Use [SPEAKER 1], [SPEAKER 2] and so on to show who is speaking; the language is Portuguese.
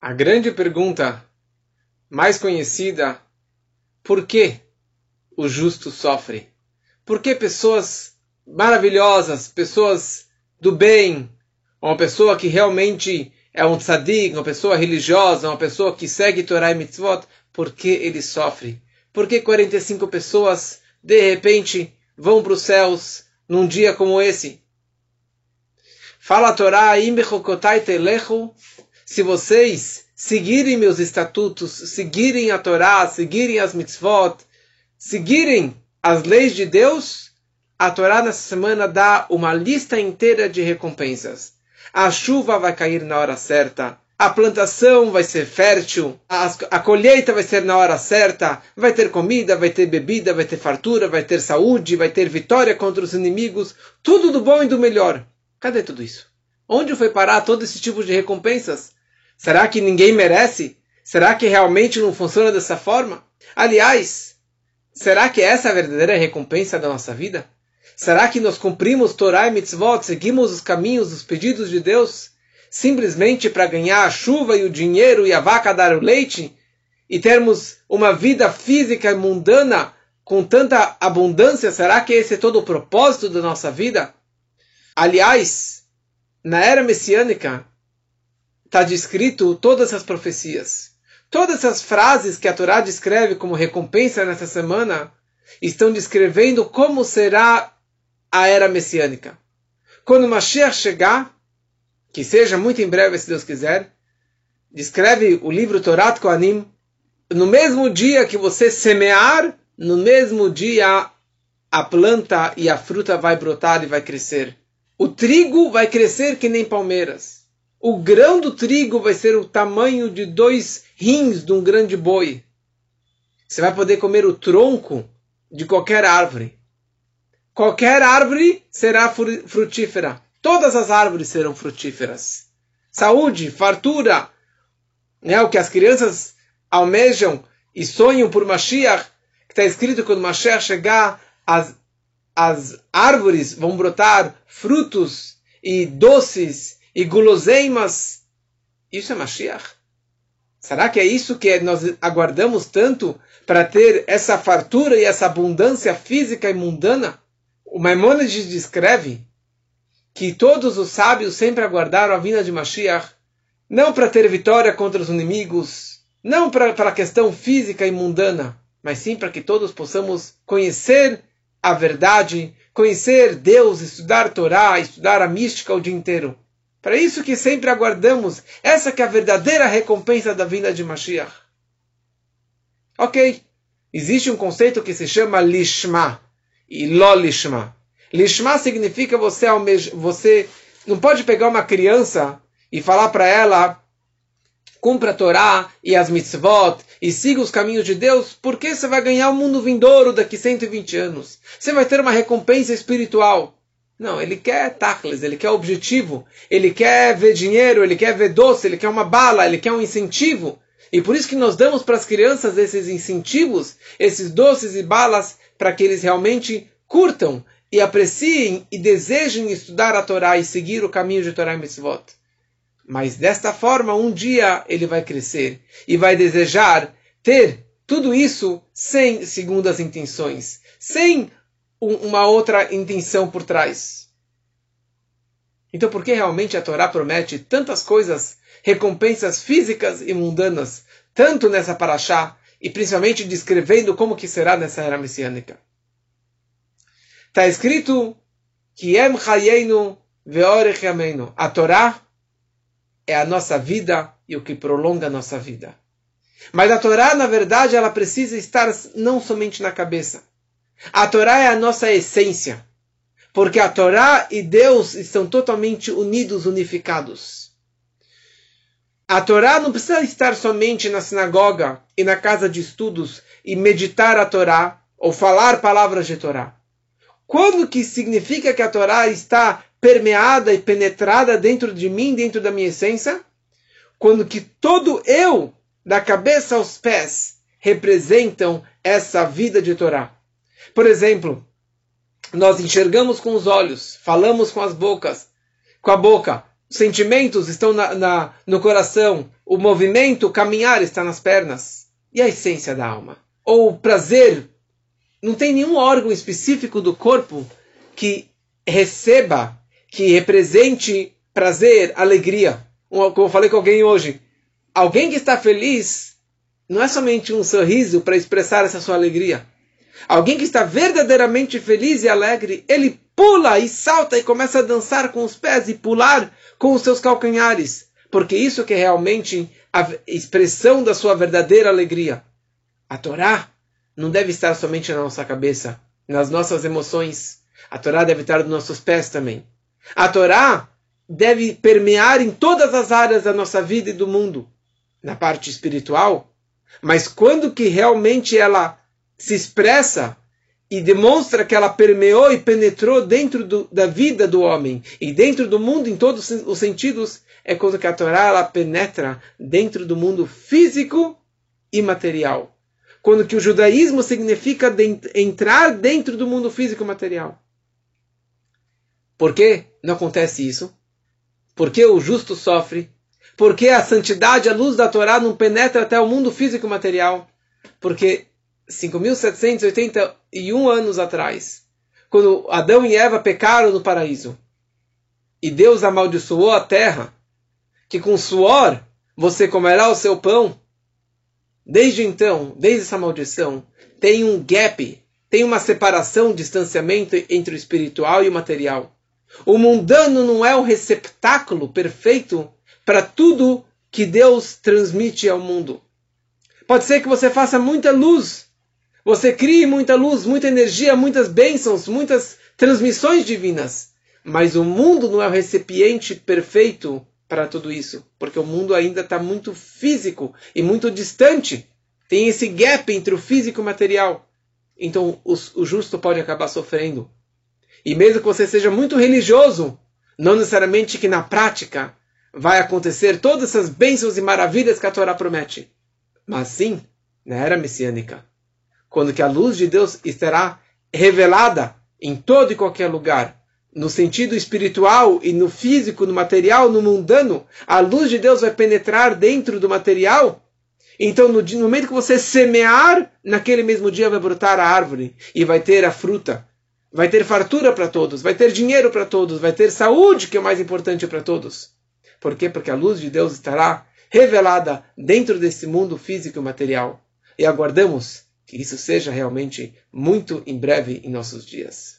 [SPEAKER 1] A grande pergunta mais conhecida, por que o justo sofre? Por que pessoas maravilhosas, pessoas do bem, uma pessoa que realmente é um tzadik, uma pessoa religiosa, uma pessoa que segue Torah e Mitzvot, por que ele sofre? Por que 45 pessoas, de repente, vão para os céus num dia como esse? Fala a Torá, se vocês seguirem meus estatutos, seguirem a Torá, seguirem as mitzvot, seguirem as leis de Deus, a Torá nessa semana dá uma lista inteira de recompensas. A chuva vai cair na hora certa, a plantação vai ser fértil, a, a, colheita vai ser na hora certa, vai ter comida, vai ter bebida, vai ter fartura, vai ter saúde, vai ter vitória contra os inimigos, tudo do bom e do melhor. Cadê tudo isso? Onde foi parar todo esse tipo de recompensas? Será que ninguém merece? Será que realmente não funciona dessa forma? Aliás, será que essa é a verdadeira recompensa da nossa vida? Será que nós cumprimos Torah e Mitzvot, seguimos os caminhos, os pedidos de Deus, simplesmente para ganhar a chuva e o dinheiro e a vaca dar o leite? E termos uma vida física e mundana com tanta abundância? Será que esse é todo o propósito da nossa vida? Aliás, na era messiânica, está descrito todas as profecias. Todas essas frases que a Torá descreve como recompensa nessa semana estão descrevendo como será a era messiânica. Quando Mashiach chegar, que seja muito em breve, se Deus quiser, descreve o livro Torat Koanim, no mesmo dia que você semear, no mesmo dia a planta e a fruta vai brotar e vai crescer. O trigo vai crescer que nem palmeiras o grão do trigo vai ser o tamanho de dois rins de um grande boi. Você vai poder comer o tronco de qualquer árvore. Qualquer árvore será frutífera. Todas as árvores serão frutíferas. Saúde, fartura, é o que as crianças almejam e sonham por Mashiach, que está escrito quando Mashiach chegar, as, as árvores vão brotar frutos e doces e guloseimas. Isso é Mashiach? Será que é isso que nós aguardamos tanto para ter essa fartura e essa abundância física e mundana? O Maimonides descreve que todos os sábios sempre aguardaram a vinda de Mashiach, não para ter vitória contra os inimigos, não para, a questão física e mundana, mas sim para que todos possamos conhecer a verdade, conhecer Deus, estudar Torá, estudar a mística o dia inteiro. Para isso que sempre aguardamos, essa que é a verdadeira recompensa da vinda de Mashiach. Ok, existe um conceito que se chama lishma e lo lishma. Lishma significa você você não pode pegar uma criança e falar para ela cumpra a Torá e as mitzvot e siga os caminhos de Deus, porque você vai ganhar o mundo vindouro daqui 120 anos. Você vai ter uma recompensa espiritual. Não, ele quer tacles, ele quer objetivo, ele quer ver dinheiro, ele quer ver doce, ele quer uma bala, ele quer um incentivo. E por isso que nós damos para as crianças esses incentivos, esses doces e balas, para que eles realmente curtam e apreciem e desejem estudar a Torá e seguir o caminho de Torá e Mitzvot. Mas desta forma, um dia ele vai crescer e vai desejar ter tudo isso sem segundas intenções, sem uma outra intenção por trás. Então, por que realmente a Torá promete tantas coisas, recompensas físicas e mundanas, tanto nessa paraxá, e principalmente descrevendo como que será nessa era messiânica? Está escrito que Em Hayenu Veorech Yameinu. A Torá é a nossa vida e o que prolonga a nossa vida. Mas a Torá, na verdade, ela precisa estar não somente na cabeça. A Torá é a nossa essência, porque a Torá e Deus estão totalmente unidos, unificados. A Torá não precisa estar somente na sinagoga e na casa de estudos e meditar a Torá ou falar palavras de Torá. Quando que significa que a Torá está permeada e penetrada dentro de mim, dentro da minha essência? Quando que todo eu, da cabeça aos pés, representam essa vida de Torá. Por exemplo, nós enxergamos com os olhos, falamos com as bocas, com a boca, sentimentos estão na, na, no coração, o movimento, o caminhar está nas pernas. E a essência da alma? Ou o prazer? Não tem nenhum órgão específico do corpo que receba, que represente prazer, alegria. Como eu falei com alguém hoje, alguém que está feliz não é somente um sorriso para expressar essa sua alegria. Alguém que está verdadeiramente feliz e alegre, ele pula e salta e começa a dançar com os pés e pular com os seus calcanhares, porque isso que é realmente a expressão da sua verdadeira alegria. A Torá não deve estar somente na nossa cabeça, nas nossas emoções. A Torá deve estar nos nossos pés também. A Torá deve permear em todas as áreas da nossa vida e do mundo, na parte espiritual. Mas quando que realmente ela se expressa e demonstra que ela permeou e penetrou dentro do, da vida do homem e dentro do mundo em todos os sentidos, é quando a Torá ela penetra dentro do mundo físico e material. Quando que o judaísmo significa de, entrar dentro do mundo físico e material. Por que não acontece isso? Por que o justo sofre? Por que a santidade, a luz da Torá não penetra até o mundo físico e material? Porque 5.781 anos atrás, quando Adão e Eva pecaram no paraíso, e Deus amaldiçoou a terra, que com suor você comerá o seu pão. Desde então, desde essa maldição, tem um gap, tem uma separação, um distanciamento entre o espiritual e o material. O mundano não é o receptáculo perfeito para tudo que Deus transmite ao mundo. Pode ser que você faça muita luz você cria muita luz, muita energia, muitas bênçãos, muitas transmissões divinas. Mas o mundo não é o recipiente perfeito para tudo isso, porque o mundo ainda está muito físico e muito distante. Tem esse gap entre o físico e o material. Então o, o justo pode acabar sofrendo. E mesmo que você seja muito religioso, não necessariamente que na prática vai acontecer todas essas bênçãos e maravilhas que a Torá promete. Mas sim, na era messiânica quando que a luz de Deus estará revelada em todo e qualquer lugar, no sentido espiritual e no físico, no material, no mundano, a luz de Deus vai penetrar dentro do material. Então, no, no momento que você semear, naquele mesmo dia vai brotar a árvore e vai ter a fruta. Vai ter fartura para todos, vai ter dinheiro para todos, vai ter saúde, que é o mais importante para todos. Por quê? Porque a luz de Deus estará revelada dentro desse mundo físico e material. E aguardamos que isso seja realmente muito em breve em nossos dias.